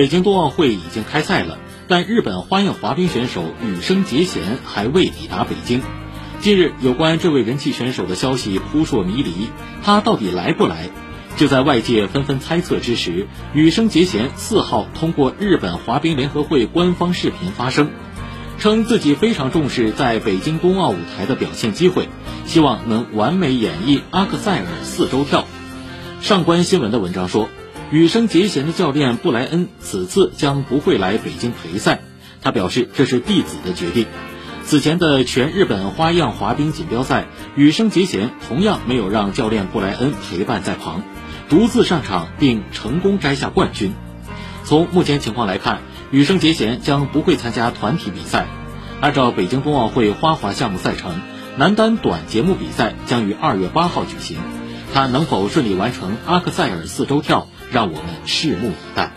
北京冬奥会已经开赛了，但日本花样滑冰选手羽生结弦还未抵达北京。近日，有关这位人气选手的消息扑朔迷离，他到底来不来？就在外界纷纷猜测之时，羽生结弦四号通过日本滑冰联合会官方视频发声，称自己非常重视在北京冬奥舞台的表现机会，希望能完美演绎阿克塞尔四周跳。上官新闻的文章说。羽生结弦的教练布莱恩此次将不会来北京陪赛，他表示这是弟子的决定。此前的全日本花样滑冰锦标赛，羽生结弦同样没有让教练布莱恩陪伴在旁，独自上场并成功摘下冠军。从目前情况来看，羽生结弦将不会参加团体比赛。按照北京冬奥会花滑项目赛程，男单短节目比赛将于二月八号举行，他能否顺利完成阿克塞尔四周跳？让我们拭目以待。